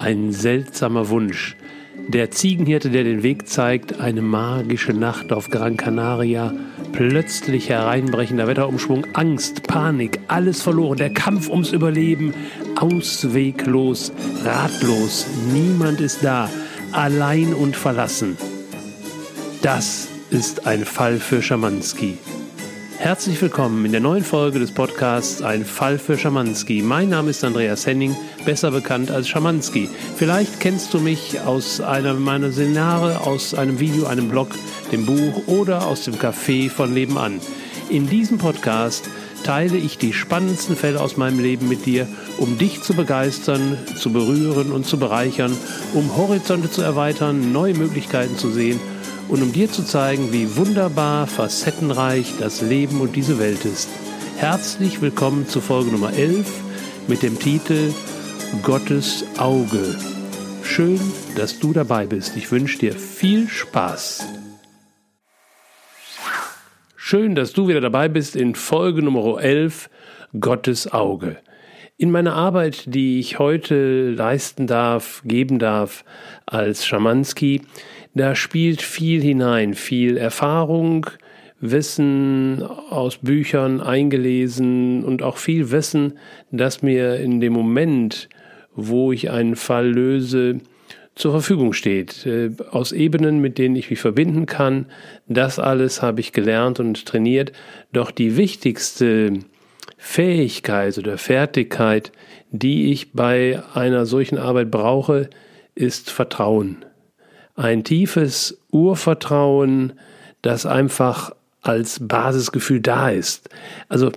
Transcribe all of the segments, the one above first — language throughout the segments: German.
Ein seltsamer Wunsch. Der Ziegenhirte, der den Weg zeigt, eine magische Nacht auf Gran Canaria, plötzlich hereinbrechender Wetterumschwung, Angst, Panik, alles verloren, der Kampf ums Überleben, ausweglos, ratlos, niemand ist da, allein und verlassen. Das ist ein Fall für Schamanski. Herzlich willkommen in der neuen Folge des Podcasts Ein Fall für Schamanski. Mein Name ist Andreas Henning, besser bekannt als Schamanski. Vielleicht kennst du mich aus einer meiner Seminare, aus einem Video, einem Blog, dem Buch oder aus dem Café von nebenan. In diesem Podcast teile ich die spannendsten Fälle aus meinem Leben mit dir, um dich zu begeistern, zu berühren und zu bereichern, um Horizonte zu erweitern, neue Möglichkeiten zu sehen und um dir zu zeigen, wie wunderbar, facettenreich das Leben und diese Welt ist. Herzlich willkommen zu Folge Nummer 11 mit dem Titel Gottes Auge. Schön, dass du dabei bist. Ich wünsche dir viel Spaß. Schön, dass du wieder dabei bist in Folge Nummer 11 Gottes Auge. In meiner Arbeit, die ich heute leisten darf, geben darf als Schamanski, da spielt viel hinein, viel Erfahrung, Wissen aus Büchern eingelesen und auch viel Wissen, das mir in dem Moment, wo ich einen Fall löse, zur Verfügung steht, äh, aus Ebenen, mit denen ich mich verbinden kann. Das alles habe ich gelernt und trainiert. Doch die wichtigste Fähigkeit oder Fertigkeit, die ich bei einer solchen Arbeit brauche, ist Vertrauen ein tiefes Urvertrauen, das einfach als Basisgefühl da ist. Also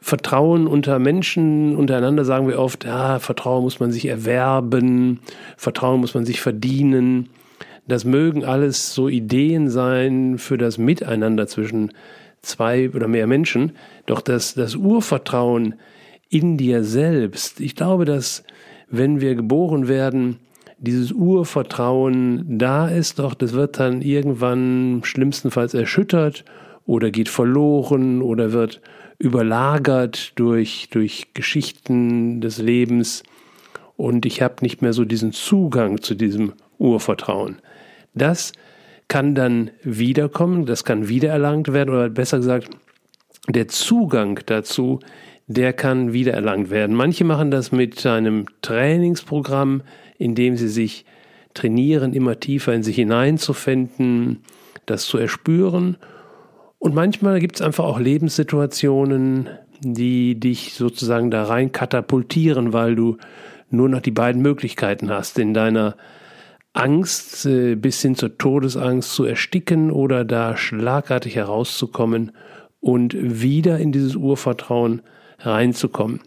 Vertrauen unter Menschen untereinander sagen wir oft, ja, Vertrauen muss man sich erwerben, Vertrauen muss man sich verdienen. Das mögen alles so Ideen sein für das Miteinander zwischen zwei oder mehr Menschen. Doch das, das Urvertrauen in dir selbst, ich glaube, dass wenn wir geboren werden, dieses Urvertrauen da ist, doch das wird dann irgendwann schlimmstenfalls erschüttert oder geht verloren oder wird überlagert durch, durch Geschichten des Lebens und ich habe nicht mehr so diesen Zugang zu diesem Urvertrauen. Das kann dann wiederkommen, das kann wiedererlangt werden oder besser gesagt, der Zugang dazu, der kann wiedererlangt werden. Manche machen das mit einem Trainingsprogramm, indem sie sich trainieren, immer tiefer in sich hineinzufinden, das zu erspüren. Und manchmal gibt es einfach auch Lebenssituationen, die dich sozusagen da rein katapultieren, weil du nur noch die beiden Möglichkeiten hast, in deiner Angst äh, bis hin zur Todesangst zu ersticken oder da schlagartig herauszukommen und wieder in dieses Urvertrauen reinzukommen.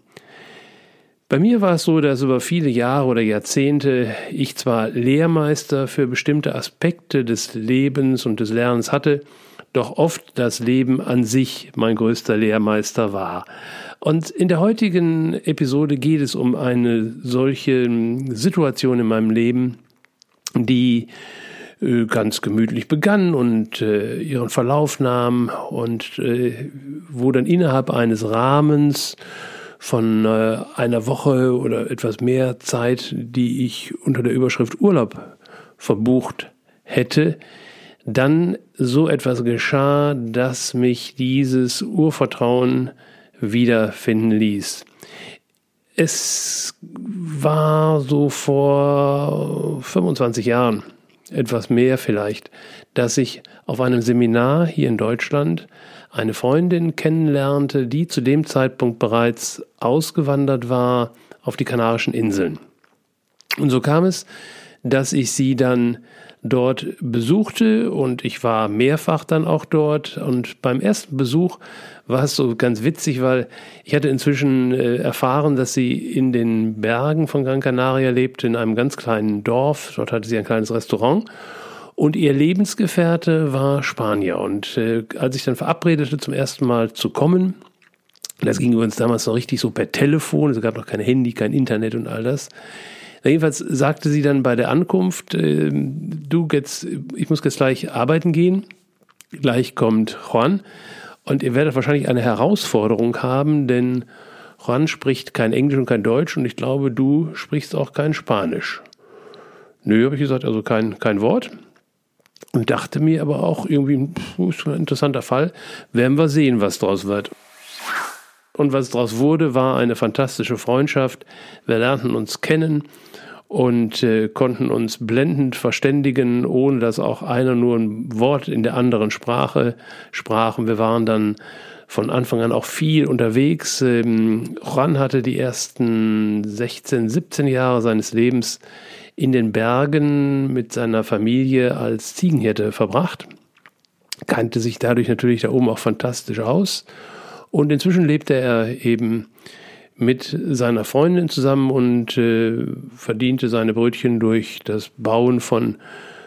Bei mir war es so, dass über viele Jahre oder Jahrzehnte ich zwar Lehrmeister für bestimmte Aspekte des Lebens und des Lernens hatte, doch oft das Leben an sich mein größter Lehrmeister war. Und in der heutigen Episode geht es um eine solche Situation in meinem Leben, die äh, ganz gemütlich begann und äh, ihren Verlauf nahm und äh, wo dann innerhalb eines Rahmens von äh, einer Woche oder etwas mehr Zeit, die ich unter der Überschrift Urlaub verbucht hätte, dann so etwas geschah, dass mich dieses Urvertrauen wiederfinden ließ. Es war so vor 25 Jahren, etwas mehr vielleicht, dass ich auf einem Seminar hier in Deutschland eine Freundin kennenlernte, die zu dem Zeitpunkt bereits ausgewandert war auf die Kanarischen Inseln. Und so kam es, dass ich sie dann dort besuchte und ich war mehrfach dann auch dort und beim ersten Besuch war es so ganz witzig, weil ich hatte inzwischen äh, erfahren, dass sie in den Bergen von Gran Canaria lebte, in einem ganz kleinen Dorf. Dort hatte sie ein kleines Restaurant und ihr Lebensgefährte war Spanier. Und äh, als ich dann verabredete, zum ersten Mal zu kommen, das ging übrigens damals noch richtig so per Telefon, es gab noch kein Handy, kein Internet und all das. Jedenfalls sagte sie dann bei der Ankunft, äh, du jetzt, ich muss jetzt gleich arbeiten gehen. Gleich kommt Juan und ihr werdet wahrscheinlich eine Herausforderung haben, denn Juan spricht kein Englisch und kein Deutsch und ich glaube, du sprichst auch kein Spanisch. Nö, habe ich gesagt, also kein, kein Wort. Und dachte mir aber auch irgendwie, pff, ein interessanter Fall, werden wir sehen, was draus wird. Und was daraus wurde, war eine fantastische Freundschaft. Wir lernten uns kennen und äh, konnten uns blendend verständigen, ohne dass auch einer nur ein Wort in der anderen Sprache sprachen. Wir waren dann von Anfang an auch viel unterwegs. Ähm, Juan hatte die ersten 16, 17 Jahre seines Lebens in den Bergen mit seiner Familie als Ziegenhirte verbracht, kannte sich dadurch natürlich da oben auch fantastisch aus. Und inzwischen lebte er eben mit seiner Freundin zusammen und äh, verdiente seine Brötchen durch das Bauen von,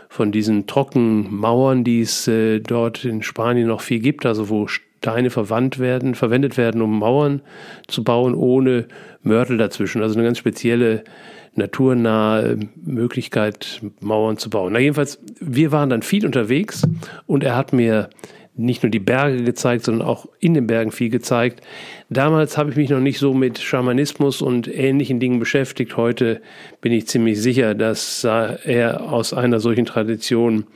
von diesen Trockenmauern, die es äh, dort in Spanien noch viel gibt, also wo Steine verwandt werden, verwendet werden, um Mauern zu bauen, ohne Mörtel dazwischen. Also eine ganz spezielle naturnahe Möglichkeit, Mauern zu bauen. Na jedenfalls, wir waren dann viel unterwegs und er hat mir nicht nur die Berge gezeigt, sondern auch in den Bergen viel gezeigt. Damals habe ich mich noch nicht so mit Schamanismus und ähnlichen Dingen beschäftigt. Heute bin ich ziemlich sicher, dass er aus einer solchen Tradition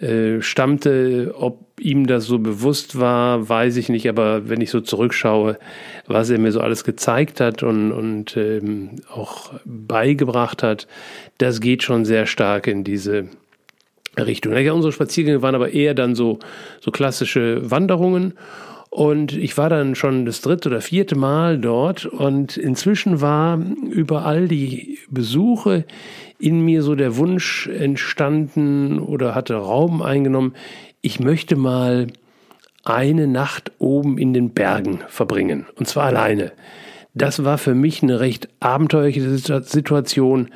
äh, stammte. Ob ihm das so bewusst war, weiß ich nicht. Aber wenn ich so zurückschaue, was er mir so alles gezeigt hat und, und ähm, auch beigebracht hat, das geht schon sehr stark in diese Richtung. Ja, unsere Spaziergänge waren aber eher dann so, so klassische Wanderungen. Und ich war dann schon das dritte oder vierte Mal dort. Und inzwischen war über all die Besuche in mir so der Wunsch entstanden oder hatte Raum eingenommen, ich möchte mal eine Nacht oben in den Bergen verbringen. Und zwar alleine. Das war für mich eine recht abenteuerliche Situation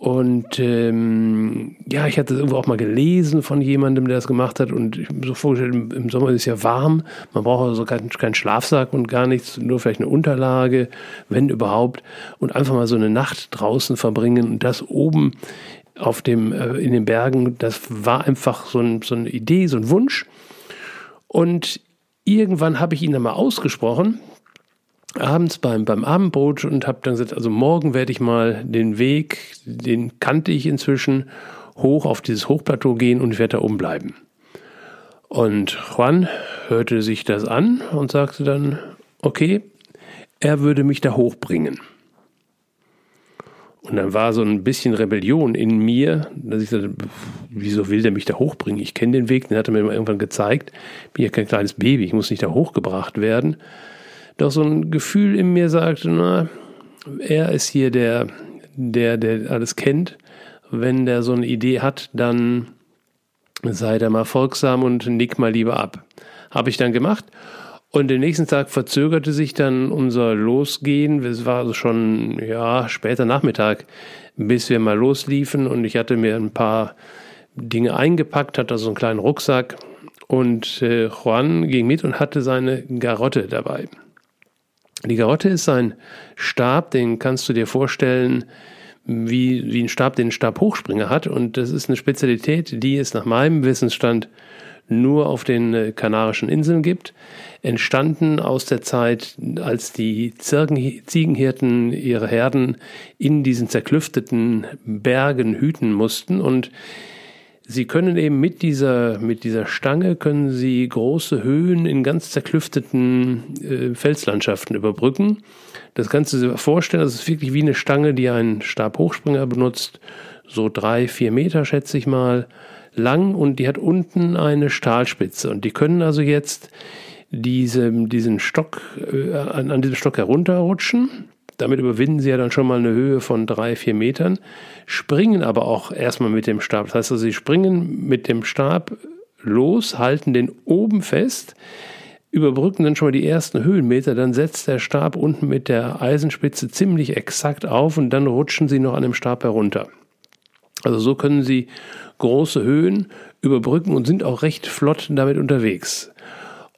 und ähm, ja, ich hatte irgendwo auch mal gelesen von jemandem, der das gemacht hat. Und ich habe mir so vorgestellt, im, Sommer ist es ja warm. Man braucht also keinen, keinen Schlafsack und gar nichts, nur vielleicht eine Unterlage, wenn überhaupt. Und einfach mal so eine Nacht draußen verbringen. Und das oben auf dem, äh, in den Bergen, das war einfach so, ein, so eine Idee, so ein Wunsch. Und irgendwann habe ich ihn dann mal ausgesprochen abends beim, beim Abendbrot und habe dann gesagt, also morgen werde ich mal den Weg, den kannte ich inzwischen, hoch auf dieses Hochplateau gehen und werde da oben bleiben. Und Juan hörte sich das an und sagte dann, okay, er würde mich da hochbringen. Und dann war so ein bisschen Rebellion in mir, dass ich sagte, wieso will der mich da hochbringen? Ich kenne den Weg, den hat er mir irgendwann gezeigt. Bin ja kein kleines Baby, ich muss nicht da hochgebracht werden. Doch so ein Gefühl in mir sagte, na, er ist hier der, der, der alles kennt. Wenn der so eine Idee hat, dann sei der mal folgsam und nick mal lieber ab. Habe ich dann gemacht. Und den nächsten Tag verzögerte sich dann unser Losgehen. Es war also schon, ja, später Nachmittag, bis wir mal losliefen. Und ich hatte mir ein paar Dinge eingepackt, hatte so einen kleinen Rucksack. Und äh, Juan ging mit und hatte seine Garotte dabei. Die Garotte ist ein Stab, den kannst du dir vorstellen, wie, wie ein Stab, den ein Stabhochspringer hat. Und das ist eine Spezialität, die es nach meinem Wissensstand nur auf den äh, Kanarischen Inseln gibt. Entstanden aus der Zeit, als die Ziegenhirten ihre Herden in diesen zerklüfteten Bergen hüten mussten und Sie können eben mit dieser, mit dieser Stange können Sie große Höhen in ganz zerklüfteten äh, Felslandschaften überbrücken. Das kannst du dir vorstellen, das ist wirklich wie eine Stange, die ein Stabhochspringer benutzt, so drei, vier Meter schätze ich mal lang. Und die hat unten eine Stahlspitze. Und die können also jetzt diese, diesen Stock, äh, an, an diesem Stock herunterrutschen damit überwinden sie ja dann schon mal eine Höhe von drei, vier Metern, springen aber auch erstmal mit dem Stab. Das heißt also, sie springen mit dem Stab los, halten den oben fest, überbrücken dann schon mal die ersten Höhenmeter, dann setzt der Stab unten mit der Eisenspitze ziemlich exakt auf und dann rutschen sie noch an dem Stab herunter. Also so können sie große Höhen überbrücken und sind auch recht flott damit unterwegs.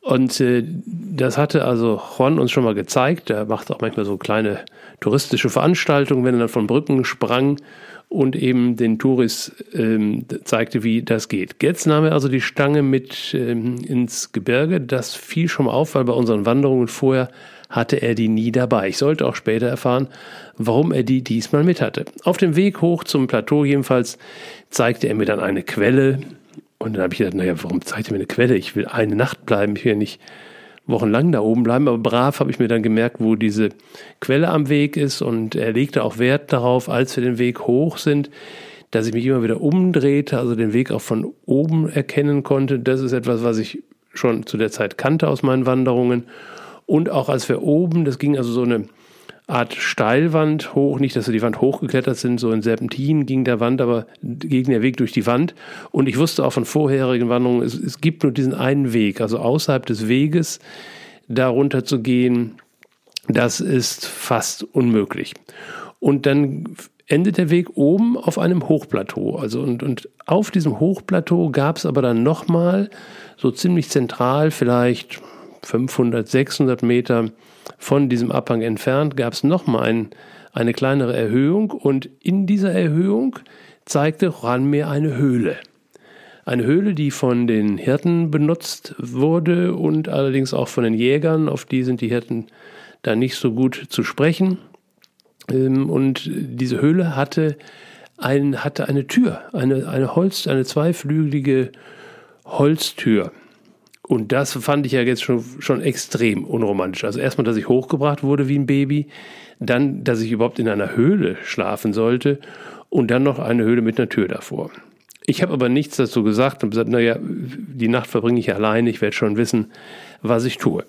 Und äh, das hatte also Juan uns schon mal gezeigt. Er macht auch manchmal so kleine touristische Veranstaltungen, wenn er dann von Brücken sprang und eben den Touris ähm, zeigte, wie das geht. Jetzt nahm er also die Stange mit ähm, ins Gebirge. Das fiel schon mal auf, weil bei unseren Wanderungen vorher hatte er die nie dabei. Ich sollte auch später erfahren, warum er die diesmal mit hatte. Auf dem Weg hoch zum Plateau jedenfalls zeigte er mir dann eine Quelle. Und dann habe ich gedacht, naja, warum zeigt er mir eine Quelle? Ich will eine Nacht bleiben, ich will ja nicht wochenlang da oben bleiben, aber brav habe ich mir dann gemerkt, wo diese Quelle am Weg ist und er legte auch Wert darauf, als wir den Weg hoch sind, dass ich mich immer wieder umdrehte, also den Weg auch von oben erkennen konnte. Das ist etwas, was ich schon zu der Zeit kannte aus meinen Wanderungen. Und auch als wir oben, das ging also so eine Art Steilwand hoch, nicht, dass wir die Wand hochgeklettert sind, so in Serpentin ging der Wand, aber ging der Weg durch die Wand. Und ich wusste auch von vorherigen Wanderungen, es, es gibt nur diesen einen Weg, also außerhalb des Weges darunter zu gehen, das ist fast unmöglich. Und dann endet der Weg oben auf einem Hochplateau. Also und, und auf diesem Hochplateau gab es aber dann nochmal so ziemlich zentral, vielleicht 500, 600 Meter von diesem Abhang entfernt, gab es nochmal ein, eine kleinere Erhöhung und in dieser Erhöhung zeigte mir eine Höhle. Eine Höhle, die von den Hirten benutzt wurde und allerdings auch von den Jägern, auf die sind die Hirten da nicht so gut zu sprechen. Ähm, und diese Höhle hatte, ein, hatte eine Tür, eine, eine Holz, eine zweiflügelige Holztür. Und das fand ich ja jetzt schon, schon extrem unromantisch. Also erstmal, dass ich hochgebracht wurde wie ein Baby, dann, dass ich überhaupt in einer Höhle schlafen sollte und dann noch eine Höhle mit einer Tür davor. Ich habe aber nichts dazu gesagt und gesagt, naja, die Nacht verbringe ich alleine, ich werde schon wissen, was ich tue.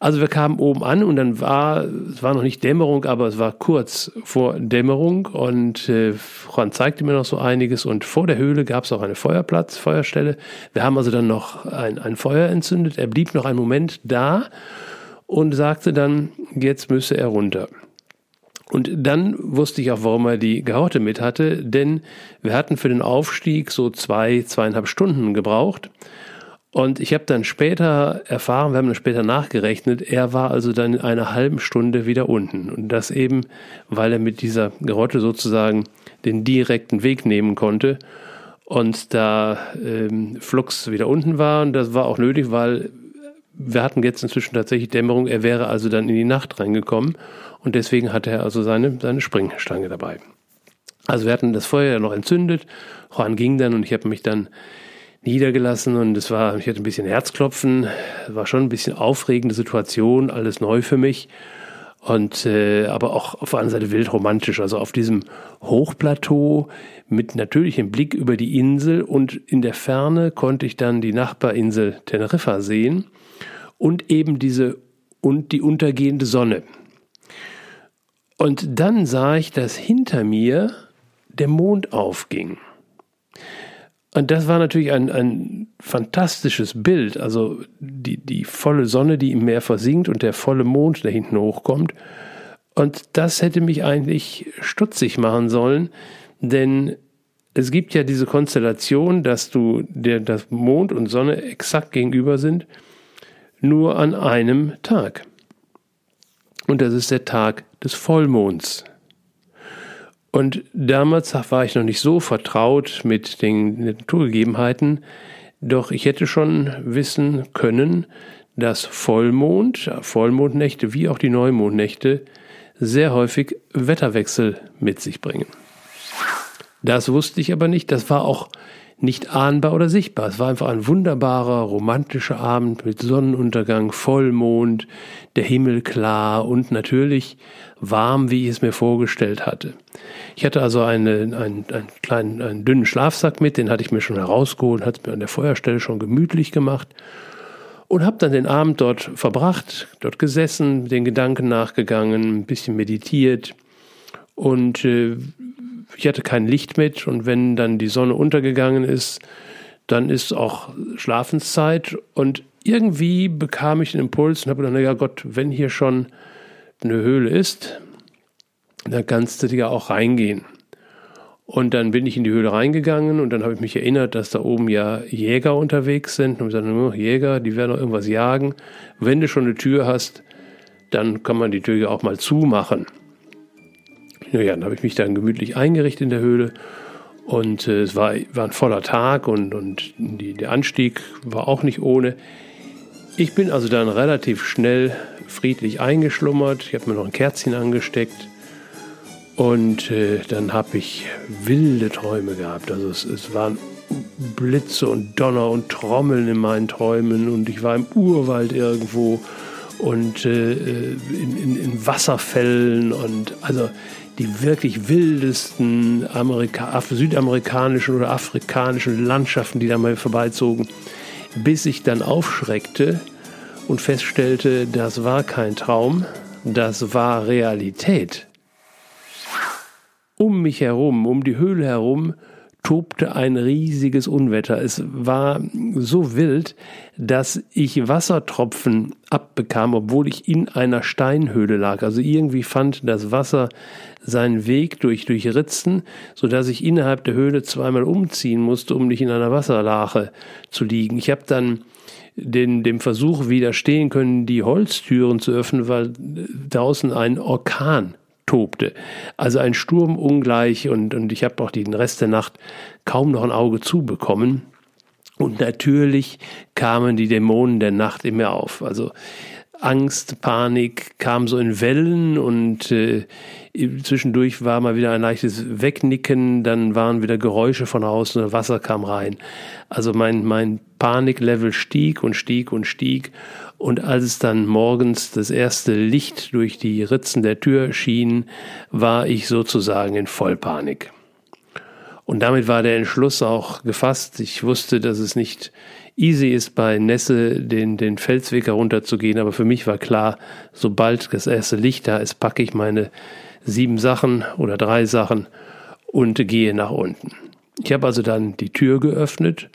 Also wir kamen oben an und dann war, es war noch nicht Dämmerung, aber es war kurz vor Dämmerung und äh, Juan zeigte mir noch so einiges und vor der Höhle gab es auch eine Feuerplatz, Feuerstelle. Wir haben also dann noch ein, ein Feuer entzündet. Er blieb noch einen Moment da und sagte dann, jetzt müsse er runter. Und dann wusste ich auch, warum er die Gehorte mit hatte, denn wir hatten für den Aufstieg so zwei, zweieinhalb Stunden gebraucht. Und ich habe dann später erfahren, wir haben dann später nachgerechnet, er war also dann in einer halben Stunde wieder unten. Und das eben, weil er mit dieser Gerotte sozusagen den direkten Weg nehmen konnte und da ähm, Flux wieder unten war. Und das war auch nötig, weil wir hatten jetzt inzwischen tatsächlich Dämmerung. Er wäre also dann in die Nacht reingekommen und deswegen hatte er also seine, seine Springstange dabei. Also wir hatten das Feuer ja noch entzündet. Juan ging dann und ich habe mich dann niedergelassen und es war, ich hatte ein bisschen Herzklopfen, war schon ein bisschen aufregende Situation, alles neu für mich und äh, aber auch auf der anderen Seite wild romantisch, also auf diesem Hochplateau mit natürlichem Blick über die Insel und in der Ferne konnte ich dann die Nachbarinsel Teneriffa sehen und eben diese und die untergehende Sonne. Und dann sah ich, dass hinter mir der Mond aufging. Und das war natürlich ein, ein fantastisches Bild. Also die, die volle Sonne, die im Meer versinkt und der volle Mond, der hinten hochkommt. Und das hätte mich eigentlich stutzig machen sollen, denn es gibt ja diese Konstellation, dass du der das Mond und Sonne exakt gegenüber sind, nur an einem Tag. Und das ist der Tag des Vollmonds. Und damals war ich noch nicht so vertraut mit den Naturgegebenheiten, doch ich hätte schon wissen können, dass Vollmond, Vollmondnächte wie auch die Neumondnächte sehr häufig Wetterwechsel mit sich bringen. Das wusste ich aber nicht, das war auch nicht ahnbar oder sichtbar. Es war einfach ein wunderbarer, romantischer Abend mit Sonnenuntergang, Vollmond, der Himmel klar und natürlich warm, wie ich es mir vorgestellt hatte. Ich hatte also eine, einen, einen kleinen, einen dünnen Schlafsack mit, den hatte ich mir schon herausgeholt, hatte es mir an der Feuerstelle schon gemütlich gemacht und habe dann den Abend dort verbracht, dort gesessen, den Gedanken nachgegangen, ein bisschen meditiert und äh, ich hatte kein Licht mit und wenn dann die Sonne untergegangen ist, dann ist auch Schlafenszeit und irgendwie bekam ich den Impuls und habe gedacht, naja Gott, wenn hier schon eine Höhle ist, dann kannst du ja auch reingehen. Und dann bin ich in die Höhle reingegangen und dann habe ich mich erinnert, dass da oben ja Jäger unterwegs sind. Und ich sagte, oh, Jäger, die werden doch irgendwas jagen. Wenn du schon eine Tür hast, dann kann man die Tür ja auch mal zumachen. Ja, dann habe ich mich dann gemütlich eingerichtet in der Höhle und äh, es war, war ein voller Tag und, und die, der Anstieg war auch nicht ohne. Ich bin also dann relativ schnell friedlich eingeschlummert. Ich habe mir noch ein Kerzchen angesteckt. Und äh, dann habe ich wilde Träume gehabt. Also es, es, waren Blitze und Donner und Trommeln in meinen Träumen. Und ich war im Urwald irgendwo und äh, in, in, in, Wasserfällen und also die wirklich wildesten Amerika südamerikanischen oder afrikanischen Landschaften, die da mal vorbeizogen bis ich dann aufschreckte und feststellte, das war kein Traum, das war Realität. Um mich herum, um die Höhle herum, tobte ein riesiges Unwetter. Es war so wild, dass ich Wassertropfen abbekam, obwohl ich in einer Steinhöhle lag. Also irgendwie fand das Wasser seinen Weg durch, durch Ritzen, sodass ich innerhalb der Höhle zweimal umziehen musste, um nicht in einer Wasserlache zu liegen. Ich habe dann den, dem Versuch widerstehen können, die Holztüren zu öffnen, weil draußen ein Orkan tobte. Also ein Sturm ungleich und, und ich habe auch den Rest der Nacht kaum noch ein Auge zubekommen. Und natürlich kamen die Dämonen der Nacht in mir auf. Also Angst, Panik kam so in Wellen und äh, zwischendurch war mal wieder ein leichtes Wegnicken, dann waren wieder Geräusche von außen Wasser kam rein. Also mein, mein Paniklevel stieg und stieg und stieg und als es dann morgens das erste Licht durch die Ritzen der Tür schien, war ich sozusagen in Vollpanik. Und damit war der Entschluss auch gefasst. Ich wusste, dass es nicht easy ist, bei Nässe den, den Felsweg herunterzugehen. Aber für mich war klar, sobald das erste Licht da ist, packe ich meine sieben Sachen oder drei Sachen und gehe nach unten. Ich habe also dann die Tür geöffnet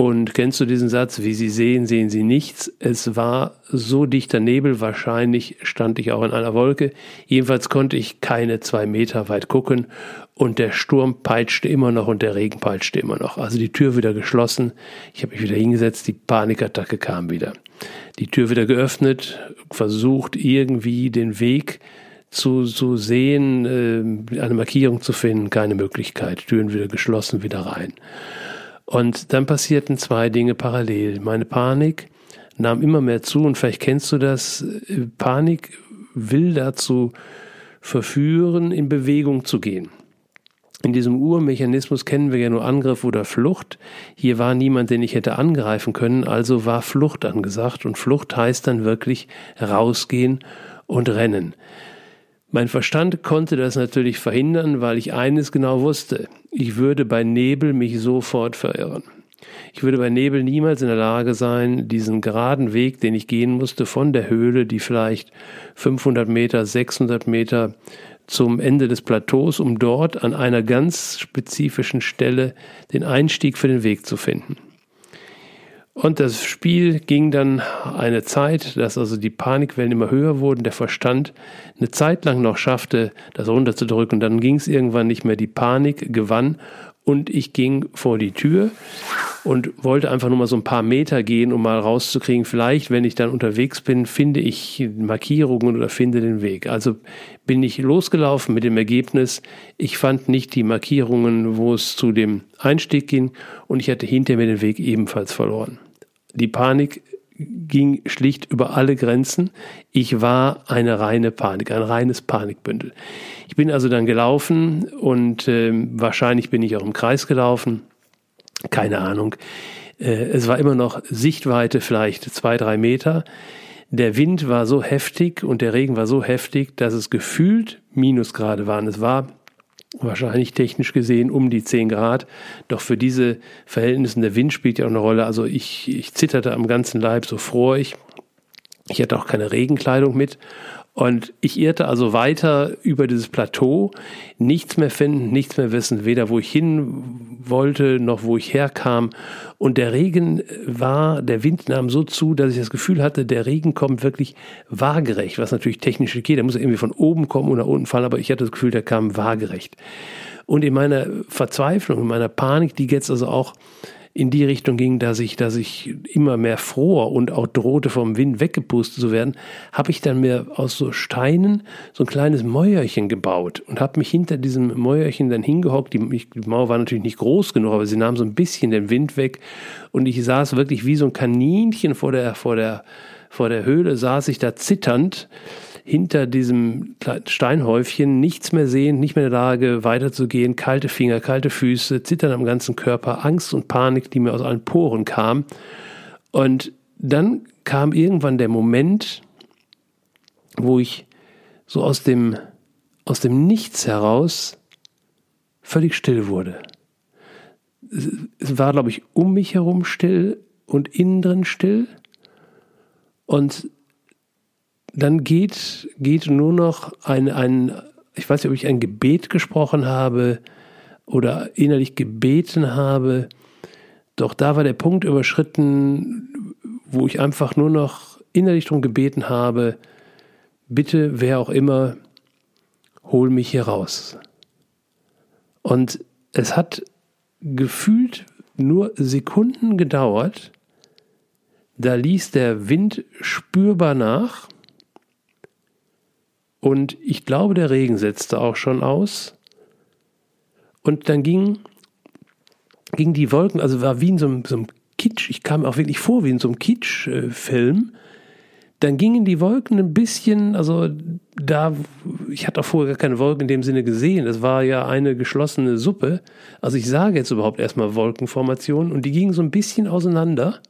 und kennst du diesen Satz, wie Sie sehen, sehen Sie nichts? Es war so dichter Nebel, wahrscheinlich stand ich auch in einer Wolke. Jedenfalls konnte ich keine zwei Meter weit gucken und der Sturm peitschte immer noch und der Regen peitschte immer noch. Also die Tür wieder geschlossen, ich habe mich wieder hingesetzt, die Panikattacke kam wieder. Die Tür wieder geöffnet, versucht irgendwie den Weg zu, zu sehen, äh, eine Markierung zu finden, keine Möglichkeit. Türen wieder geschlossen, wieder rein. Und dann passierten zwei Dinge parallel. Meine Panik nahm immer mehr zu und vielleicht kennst du das. Panik will dazu verführen, in Bewegung zu gehen. In diesem Urmechanismus kennen wir ja nur Angriff oder Flucht. Hier war niemand, den ich hätte angreifen können, also war Flucht angesagt. Und Flucht heißt dann wirklich rausgehen und rennen. Mein Verstand konnte das natürlich verhindern, weil ich eines genau wusste. Ich würde bei Nebel mich sofort verirren. Ich würde bei Nebel niemals in der Lage sein, diesen geraden Weg, den ich gehen musste, von der Höhle, die vielleicht 500 Meter, 600 Meter zum Ende des Plateaus, um dort an einer ganz spezifischen Stelle den Einstieg für den Weg zu finden. Und das Spiel ging dann eine Zeit, dass also die Panikwellen immer höher wurden, der Verstand eine Zeit lang noch schaffte, das runterzudrücken. Dann ging es irgendwann nicht mehr. Die Panik gewann und ich ging vor die Tür und wollte einfach nur mal so ein paar Meter gehen, um mal rauszukriegen, vielleicht, wenn ich dann unterwegs bin, finde ich Markierungen oder finde den Weg. Also bin ich losgelaufen mit dem Ergebnis, ich fand nicht die Markierungen, wo es zu dem Einstieg ging und ich hatte hinter mir den Weg ebenfalls verloren. Die Panik ging schlicht über alle Grenzen. Ich war eine reine Panik, ein reines Panikbündel. Ich bin also dann gelaufen und äh, wahrscheinlich bin ich auch im Kreis gelaufen. Keine Ahnung. Äh, es war immer noch Sichtweite vielleicht zwei, drei Meter. Der Wind war so heftig und der Regen war so heftig, dass es gefühlt Minusgrade waren. Es war wahrscheinlich technisch gesehen um die 10 Grad. Doch für diese Verhältnisse, der Wind spielt ja auch eine Rolle. Also ich, ich zitterte am ganzen Leib, so fror ich. Ich hatte auch keine Regenkleidung mit und ich irrte also weiter über dieses Plateau, nichts mehr finden, nichts mehr wissen, weder wo ich hin wollte, noch wo ich herkam. Und der Regen war, der Wind nahm so zu, dass ich das Gefühl hatte, der Regen kommt wirklich waagerecht, was natürlich technisch geht. Der muss irgendwie von oben kommen oder unten fallen, aber ich hatte das Gefühl, der kam waagerecht. Und in meiner Verzweiflung, in meiner Panik, die jetzt also auch in die Richtung ging, dass ich, dass ich immer mehr fror und auch drohte vom Wind weggepustet zu werden, habe ich dann mir aus so Steinen so ein kleines Mäuerchen gebaut und habe mich hinter diesem Mäuerchen dann hingehockt. Die, die Mauer war natürlich nicht groß genug, aber sie nahm so ein bisschen den Wind weg und ich saß wirklich wie so ein Kaninchen vor der, vor der, vor der Höhle, saß ich da zitternd hinter diesem Steinhäufchen nichts mehr sehen, nicht mehr in der Lage weiterzugehen, kalte Finger, kalte Füße, Zittern am ganzen Körper, Angst und Panik, die mir aus allen Poren kam. Und dann kam irgendwann der Moment, wo ich so aus dem, aus dem Nichts heraus völlig still wurde. Es war, glaube ich, um mich herum still und innen drin still. Und dann geht, geht nur noch ein, ein, ich weiß nicht, ob ich ein Gebet gesprochen habe oder innerlich gebeten habe. Doch da war der Punkt überschritten, wo ich einfach nur noch innerlich darum gebeten habe, bitte, wer auch immer, hol mich hier raus. Und es hat gefühlt nur Sekunden gedauert, da ließ der Wind spürbar nach und ich glaube, der Regen setzte auch schon aus. Und dann ging, ging die Wolken, also war wie in so einem, so einem Kitsch, ich kam auch wirklich vor wie in so einem Kitsch-Film. Dann gingen die Wolken ein bisschen, also da, ich hatte auch vorher gar keine Wolken in dem Sinne gesehen. Es war ja eine geschlossene Suppe. Also ich sage jetzt überhaupt erstmal Wolkenformationen und die gingen so ein bisschen auseinander.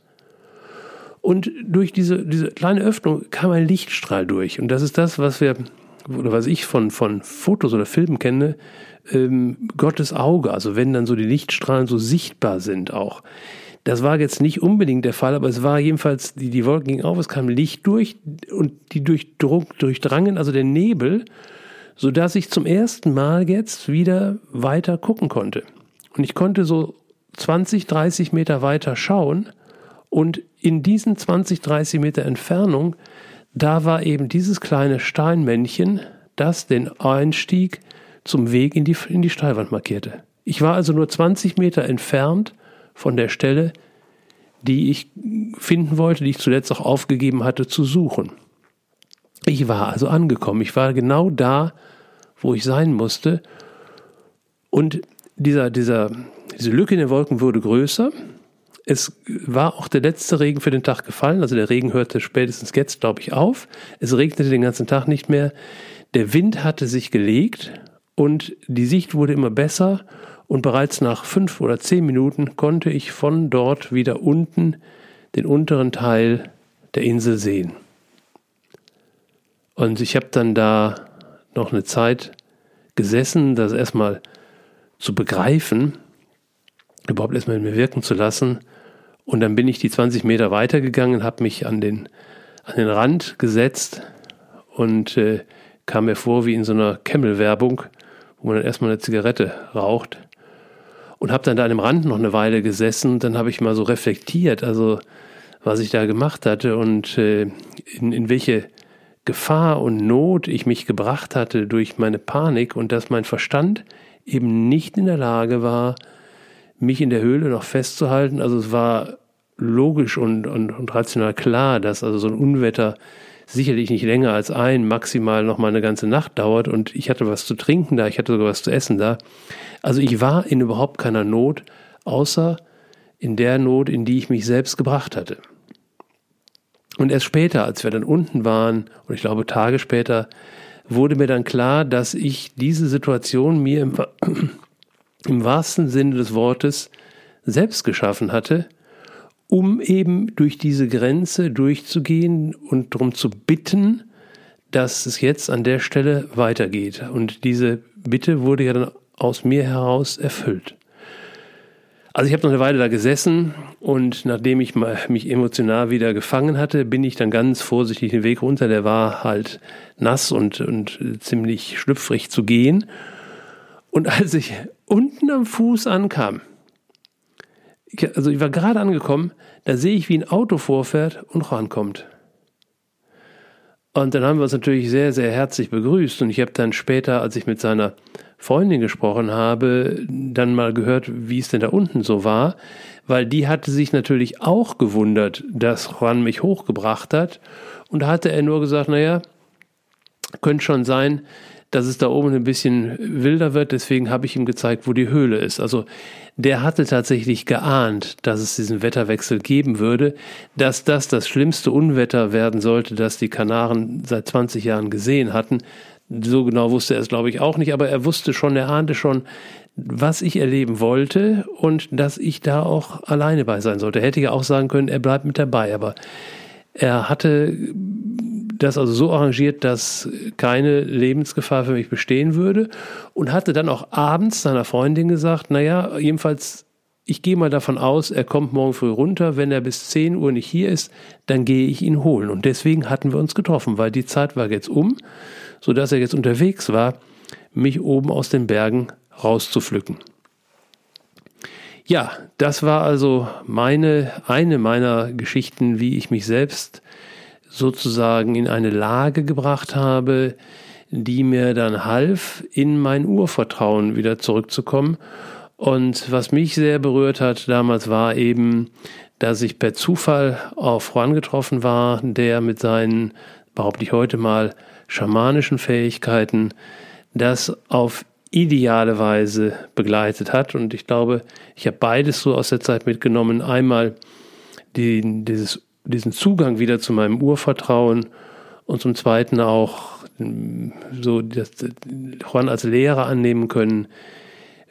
Und durch diese, diese kleine Öffnung kam ein Lichtstrahl durch. Und das ist das, was wir oder was ich von, von Fotos oder Filmen kenne, ähm, Gottes Auge, also wenn dann so die Lichtstrahlen so sichtbar sind auch. Das war jetzt nicht unbedingt der Fall, aber es war jedenfalls, die, die Wolken gingen auf, es kam Licht durch und die durchdrung, durchdrangen, also der Nebel, sodass ich zum ersten Mal jetzt wieder weiter gucken konnte. Und ich konnte so 20, 30 Meter weiter schauen und in diesen 20, 30 Meter Entfernung da war eben dieses kleine Steinmännchen, das den Einstieg zum Weg in die, in die Steilwand markierte. Ich war also nur 20 Meter entfernt von der Stelle, die ich finden wollte, die ich zuletzt auch aufgegeben hatte zu suchen. Ich war also angekommen. Ich war genau da, wo ich sein musste. Und dieser, dieser, diese Lücke in den Wolken wurde größer. Es war auch der letzte Regen für den Tag gefallen. Also der Regen hörte spätestens jetzt, glaube ich, auf. Es regnete den ganzen Tag nicht mehr. Der Wind hatte sich gelegt und die Sicht wurde immer besser. Und bereits nach fünf oder zehn Minuten konnte ich von dort wieder unten den unteren Teil der Insel sehen. Und ich habe dann da noch eine Zeit gesessen, das erstmal zu begreifen, überhaupt erstmal in mir wirken zu lassen. Und dann bin ich die 20 Meter weitergegangen, habe mich an den, an den Rand gesetzt und äh, kam mir vor wie in so einer Camel-Werbung, wo man dann erstmal eine Zigarette raucht. Und habe dann da an dem Rand noch eine Weile gesessen. Dann habe ich mal so reflektiert, also was ich da gemacht hatte und äh, in, in welche Gefahr und Not ich mich gebracht hatte durch meine Panik und dass mein Verstand eben nicht in der Lage war, mich in der Höhle noch festzuhalten. Also es war logisch und, und, und rational klar, dass also so ein Unwetter sicherlich nicht länger als ein, maximal noch mal eine ganze Nacht dauert und ich hatte was zu trinken da, ich hatte sogar was zu essen da. Also ich war in überhaupt keiner Not, außer in der Not, in die ich mich selbst gebracht hatte. Und erst später, als wir dann unten waren, und ich glaube Tage später, wurde mir dann klar, dass ich diese Situation mir im, im wahrsten Sinne des Wortes selbst geschaffen hatte, um eben durch diese Grenze durchzugehen und darum zu bitten, dass es jetzt an der Stelle weitergeht. Und diese Bitte wurde ja dann aus mir heraus erfüllt. Also ich habe noch eine Weile da gesessen und nachdem ich mich emotional wieder gefangen hatte, bin ich dann ganz vorsichtig den Weg runter. Der war halt nass und, und ziemlich schlüpfrig zu gehen. Und als ich unten am Fuß ankam, also ich war gerade angekommen, da sehe ich, wie ein Auto vorfährt und rankommt. Und dann haben wir uns natürlich sehr, sehr herzlich begrüßt. Und ich habe dann später, als ich mit seiner Freundin gesprochen habe, dann mal gehört, wie es denn da unten so war, weil die hatte sich natürlich auch gewundert, dass Juan mich hochgebracht hat. Und da hatte er nur gesagt, naja, könnte schon sein, dass es da oben ein bisschen wilder wird. Deswegen habe ich ihm gezeigt, wo die Höhle ist. Also der hatte tatsächlich geahnt, dass es diesen Wetterwechsel geben würde, dass das das schlimmste Unwetter werden sollte, das die Kanaren seit 20 Jahren gesehen hatten. So genau wusste er es, glaube ich, auch nicht, aber er wusste schon, er ahnte schon, was ich erleben wollte und dass ich da auch alleine bei sein sollte. Er hätte ja auch sagen können, er bleibt mit dabei, aber er hatte das also so arrangiert, dass keine Lebensgefahr für mich bestehen würde und hatte dann auch abends seiner Freundin gesagt, naja, jedenfalls, ich gehe mal davon aus, er kommt morgen früh runter, wenn er bis 10 Uhr nicht hier ist, dann gehe ich ihn holen. Und deswegen hatten wir uns getroffen, weil die Zeit war jetzt um, sodass er jetzt unterwegs war, mich oben aus den Bergen rauszupflücken. Ja, das war also meine, eine meiner Geschichten, wie ich mich selbst sozusagen in eine Lage gebracht habe, die mir dann half, in mein Urvertrauen wieder zurückzukommen. Und was mich sehr berührt hat damals war eben, dass ich per Zufall auf Juan getroffen war, der mit seinen, behaupte ich heute mal, schamanischen Fähigkeiten das auf ideale Weise begleitet hat. Und ich glaube, ich habe beides so aus der Zeit mitgenommen. Einmal die, dieses diesen Zugang wieder zu meinem Urvertrauen und zum Zweiten auch hm, so das Juan als Lehrer annehmen können,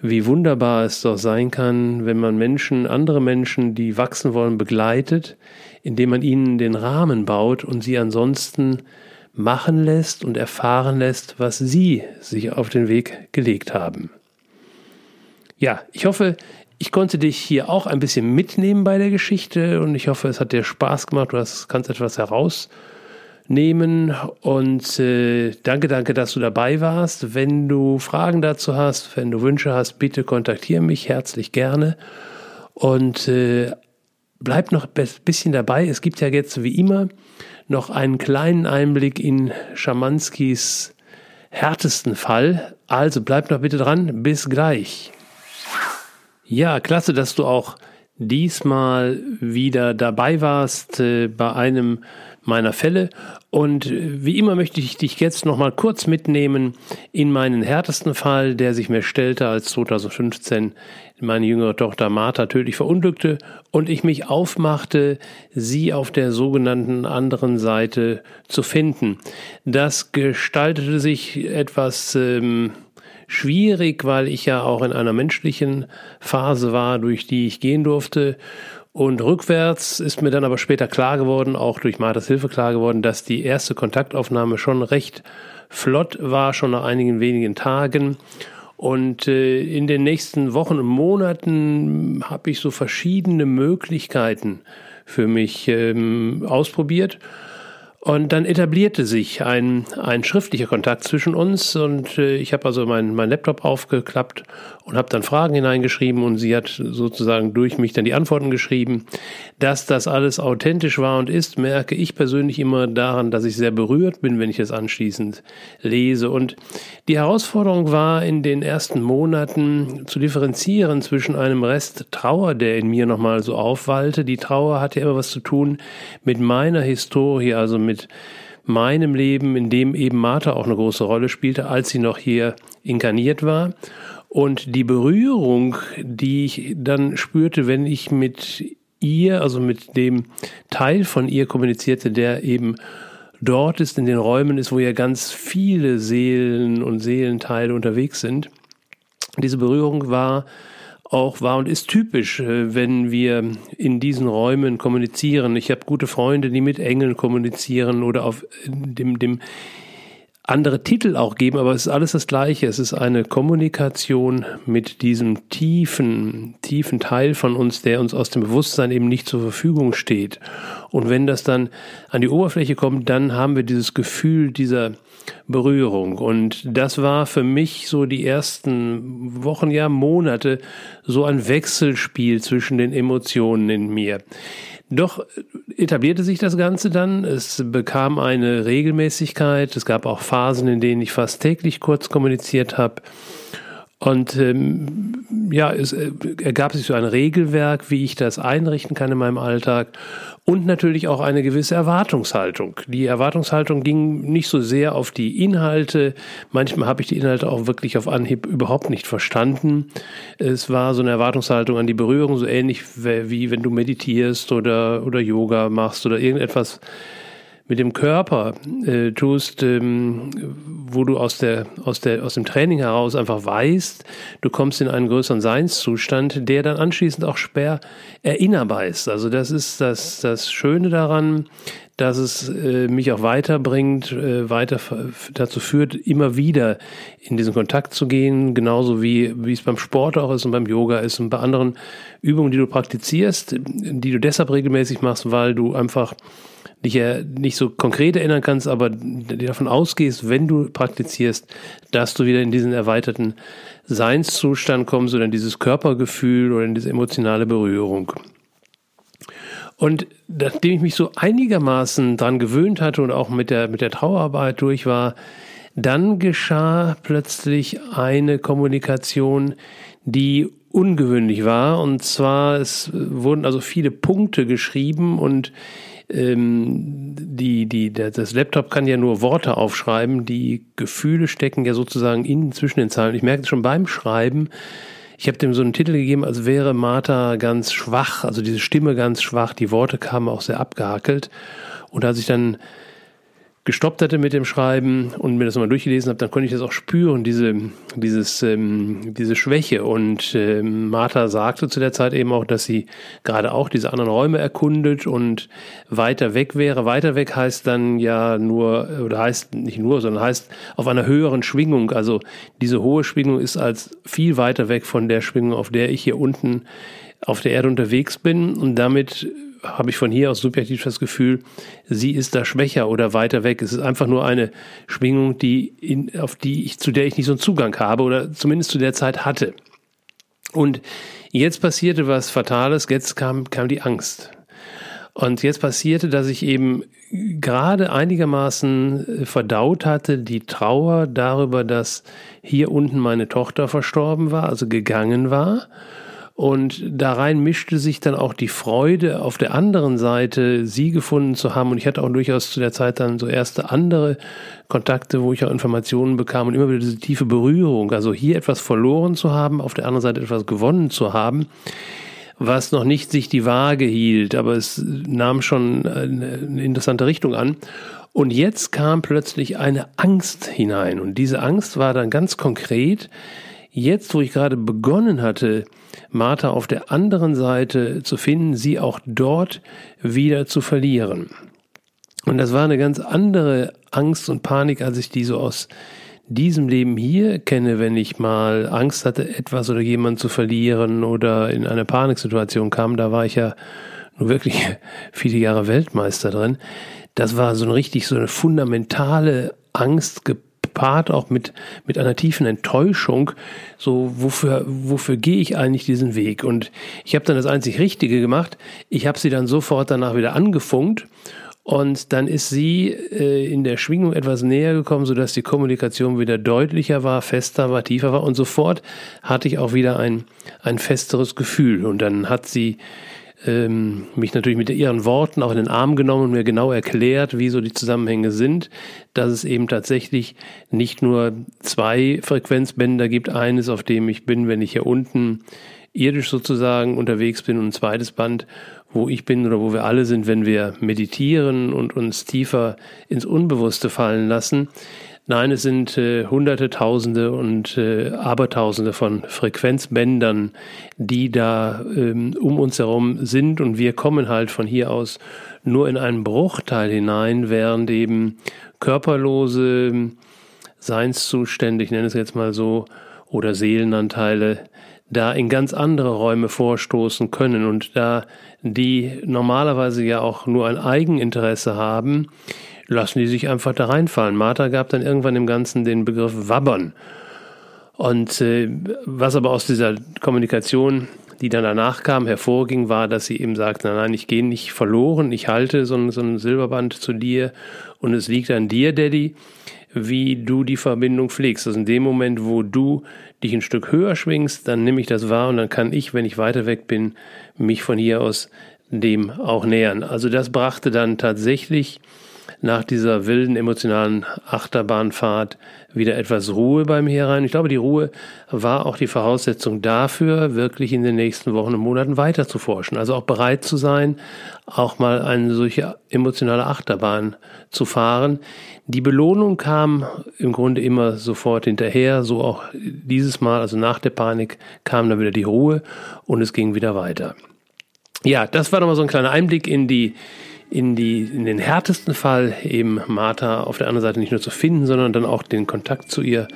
wie wunderbar es doch sein kann, wenn man Menschen, andere Menschen, die wachsen wollen, begleitet, indem man ihnen den Rahmen baut und sie ansonsten machen lässt und erfahren lässt, was sie sich auf den Weg gelegt haben. Ja, ich hoffe, ich konnte dich hier auch ein bisschen mitnehmen bei der Geschichte und ich hoffe, es hat dir Spaß gemacht. Du hast, kannst etwas herausnehmen und äh, danke, danke, dass du dabei warst. Wenn du Fragen dazu hast, wenn du Wünsche hast, bitte kontaktiere mich herzlich gerne und äh, bleib noch ein bisschen dabei. Es gibt ja jetzt wie immer noch einen kleinen Einblick in Schamanskis härtesten Fall. Also bleib noch bitte dran. Bis gleich. Ja, klasse, dass du auch diesmal wieder dabei warst äh, bei einem meiner Fälle. Und äh, wie immer möchte ich dich jetzt nochmal kurz mitnehmen in meinen härtesten Fall, der sich mir stellte, als 2015 meine jüngere Tochter Martha tödlich verunglückte und ich mich aufmachte, sie auf der sogenannten anderen Seite zu finden. Das gestaltete sich etwas ähm, schwierig, weil ich ja auch in einer menschlichen Phase war, durch die ich gehen durfte. Und rückwärts ist mir dann aber später klar geworden, auch durch Marthas Hilfe klar geworden, dass die erste Kontaktaufnahme schon recht flott war, schon nach einigen wenigen Tagen. Und äh, in den nächsten Wochen und Monaten habe ich so verschiedene Möglichkeiten für mich ähm, ausprobiert und dann etablierte sich ein, ein schriftlicher Kontakt zwischen uns. Und äh, ich habe also meinen mein Laptop aufgeklappt und habe dann Fragen hineingeschrieben und sie hat sozusagen durch mich dann die Antworten geschrieben. Dass das alles authentisch war und ist, merke ich persönlich immer daran, dass ich sehr berührt bin, wenn ich es anschließend lese. Und die Herausforderung war in den ersten Monaten zu differenzieren zwischen einem Rest Trauer, der in mir nochmal so aufwallte. Die Trauer hatte immer was zu tun mit meiner Historie, also mit meinem Leben, in dem eben Martha auch eine große Rolle spielte, als sie noch hier inkarniert war. Und die Berührung, die ich dann spürte, wenn ich mit ihr, also mit dem Teil von ihr kommunizierte, der eben dort ist, in den Räumen ist, wo ja ganz viele Seelen und Seelenteile unterwegs sind. Diese Berührung war auch war und ist typisch, äh, wenn wir in diesen Räumen kommunizieren. Ich habe gute Freunde, die mit Engeln kommunizieren oder auf dem, dem andere Titel auch geben, aber es ist alles das Gleiche. Es ist eine Kommunikation mit diesem tiefen, tiefen Teil von uns, der uns aus dem Bewusstsein eben nicht zur Verfügung steht. Und wenn das dann an die Oberfläche kommt, dann haben wir dieses Gefühl dieser Berührung. Und das war für mich so die ersten Wochen, ja Monate so ein Wechselspiel zwischen den Emotionen in mir. Doch etablierte sich das Ganze dann. Es bekam eine Regelmäßigkeit. Es gab auch Phasen, in denen ich fast täglich kurz kommuniziert habe. Und ähm, ja, es äh, ergab sich so ein Regelwerk, wie ich das einrichten kann in meinem Alltag und natürlich auch eine gewisse Erwartungshaltung. Die Erwartungshaltung ging nicht so sehr auf die Inhalte. Manchmal habe ich die Inhalte auch wirklich auf Anhieb überhaupt nicht verstanden. Es war so eine Erwartungshaltung an die Berührung, so ähnlich wie wenn du meditierst oder, oder Yoga machst oder irgendetwas mit dem Körper äh, tust, ähm, wo du aus, der, aus, der, aus dem Training heraus einfach weißt, du kommst in einen größeren Seinszustand, der dann anschließend auch schwer erinnerbar ist. Also das ist das, das Schöne daran, dass es äh, mich auch weiterbringt, äh, weiter dazu führt, immer wieder in diesen Kontakt zu gehen, genauso wie, wie es beim Sport auch ist und beim Yoga ist und bei anderen Übungen, die du praktizierst, die du deshalb regelmäßig machst, weil du einfach dich ja nicht so konkret erinnern kannst, aber davon ausgehst, wenn du praktizierst, dass du wieder in diesen erweiterten Seinszustand kommst oder in dieses Körpergefühl oder in diese emotionale Berührung. Und nachdem ich mich so einigermaßen dran gewöhnt hatte und auch mit der, mit der Trauerarbeit durch war, dann geschah plötzlich eine Kommunikation, die ungewöhnlich war. Und zwar, es wurden also viele Punkte geschrieben und ähm, die, die, das Laptop kann ja nur Worte aufschreiben, die Gefühle stecken ja sozusagen in zwischen den Zeilen. Ich merke schon beim Schreiben, ich habe dem so einen Titel gegeben, als wäre Martha ganz schwach, also diese Stimme ganz schwach, die Worte kamen auch sehr abgehackelt. Und als ich dann gestoppt hatte mit dem Schreiben und mir das nochmal durchgelesen habe, dann konnte ich das auch spüren, diese, dieses, ähm, diese Schwäche. Und ähm, Martha sagte zu der Zeit eben auch, dass sie gerade auch diese anderen Räume erkundet und weiter weg wäre. Weiter weg heißt dann ja nur, oder heißt nicht nur, sondern heißt auf einer höheren Schwingung. Also diese hohe Schwingung ist als viel weiter weg von der Schwingung, auf der ich hier unten auf der Erde unterwegs bin und damit habe ich von hier aus subjektiv das Gefühl, sie ist da schwächer oder weiter weg. Es ist einfach nur eine Schwingung, die in, auf die ich, zu der ich nicht so einen Zugang habe oder zumindest zu der Zeit hatte. Und jetzt passierte was Fatales, jetzt kam, kam die Angst. Und jetzt passierte, dass ich eben gerade einigermaßen verdaut hatte, die Trauer darüber, dass hier unten meine Tochter verstorben war, also gegangen war und da rein mischte sich dann auch die Freude auf der anderen Seite, sie gefunden zu haben. Und ich hatte auch durchaus zu der Zeit dann so erste andere Kontakte, wo ich auch Informationen bekam und immer wieder diese tiefe Berührung. Also hier etwas verloren zu haben, auf der anderen Seite etwas gewonnen zu haben was noch nicht sich die Waage hielt, aber es nahm schon eine interessante Richtung an. Und jetzt kam plötzlich eine Angst hinein. Und diese Angst war dann ganz konkret, jetzt, wo ich gerade begonnen hatte, Martha auf der anderen Seite zu finden, sie auch dort wieder zu verlieren. Und das war eine ganz andere Angst und Panik, als ich die so aus diesem Leben hier kenne, wenn ich mal Angst hatte, etwas oder jemanden zu verlieren oder in eine Paniksituation kam. Da war ich ja nur wirklich viele Jahre Weltmeister drin. Das war so eine richtig so eine fundamentale Angst gepaart auch mit, mit einer tiefen Enttäuschung, so wofür, wofür gehe ich eigentlich diesen Weg? Und ich habe dann das einzig Richtige gemacht. Ich habe sie dann sofort danach wieder angefunkt und dann ist sie äh, in der Schwingung etwas näher gekommen, sodass die Kommunikation wieder deutlicher war, fester war, tiefer war. Und sofort hatte ich auch wieder ein, ein festeres Gefühl. Und dann hat sie ähm, mich natürlich mit ihren Worten auch in den Arm genommen und mir genau erklärt, wie so die Zusammenhänge sind, dass es eben tatsächlich nicht nur zwei Frequenzbänder gibt, eines, auf dem ich bin, wenn ich hier unten irdisch sozusagen unterwegs bin und ein zweites Band, wo ich bin oder wo wir alle sind, wenn wir meditieren und uns tiefer ins Unbewusste fallen lassen. Nein, es sind äh, Hunderte, Tausende und äh, Abertausende von Frequenzbändern, die da ähm, um uns herum sind. Und wir kommen halt von hier aus nur in einen Bruchteil hinein, während eben körperlose Seinszustände, ich nenne es jetzt mal so, oder Seelenanteile da in ganz andere Räume vorstoßen können und da die normalerweise ja auch nur ein Eigeninteresse haben, lassen die sich einfach da reinfallen. Martha gab dann irgendwann im Ganzen den Begriff Wabbern. Und äh, was aber aus dieser Kommunikation die dann danach kam, hervorging, war, dass sie eben sagt, nein, nein, ich gehe nicht verloren, ich halte so ein, so ein Silberband zu dir und es liegt an dir, Daddy, wie du die Verbindung pflegst. Also in dem Moment, wo du dich ein Stück höher schwingst, dann nehme ich das wahr und dann kann ich, wenn ich weiter weg bin, mich von hier aus dem auch nähern. Also das brachte dann tatsächlich nach dieser wilden emotionalen Achterbahnfahrt wieder etwas Ruhe bei mir herein. Ich glaube, die Ruhe war auch die Voraussetzung dafür, wirklich in den nächsten Wochen und Monaten weiter zu forschen. Also auch bereit zu sein, auch mal eine solche emotionale Achterbahn zu fahren. Die Belohnung kam im Grunde immer sofort hinterher, so auch dieses Mal, also nach der Panik kam dann wieder die Ruhe und es ging wieder weiter. Ja, das war nochmal so ein kleiner Einblick in die in, die, in den härtesten Fall eben Martha auf der anderen Seite nicht nur zu finden, sondern dann auch den Kontakt zu ihr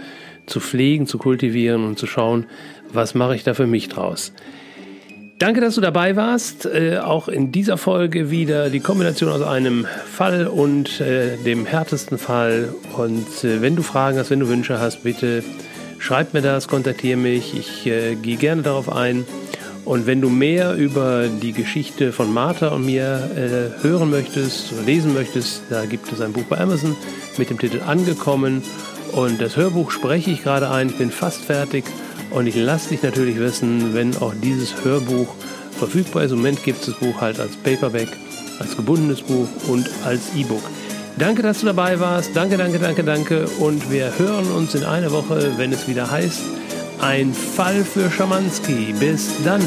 zu pflegen, zu kultivieren und zu schauen, was mache ich da für mich draus. Danke, dass du dabei warst. Äh, auch in dieser Folge wieder die Kombination aus einem Fall und äh, dem härtesten Fall. Und äh, wenn du Fragen hast, wenn du Wünsche hast, bitte schreib mir das, kontaktiere mich. Ich äh, gehe gerne darauf ein. Und wenn du mehr über die Geschichte von Martha und mir äh, hören möchtest oder lesen möchtest, da gibt es ein Buch bei Amazon mit dem Titel Angekommen. Und das Hörbuch spreche ich gerade ein. Ich bin fast fertig. Und ich lasse dich natürlich wissen, wenn auch dieses Hörbuch verfügbar ist. Im Moment gibt es das Buch halt als Paperback, als gebundenes Buch und als E-Book. Danke, dass du dabei warst. Danke, danke, danke, danke. Und wir hören uns in einer Woche, wenn es wieder heißt, ein Fall für Schamanski. Bis dann.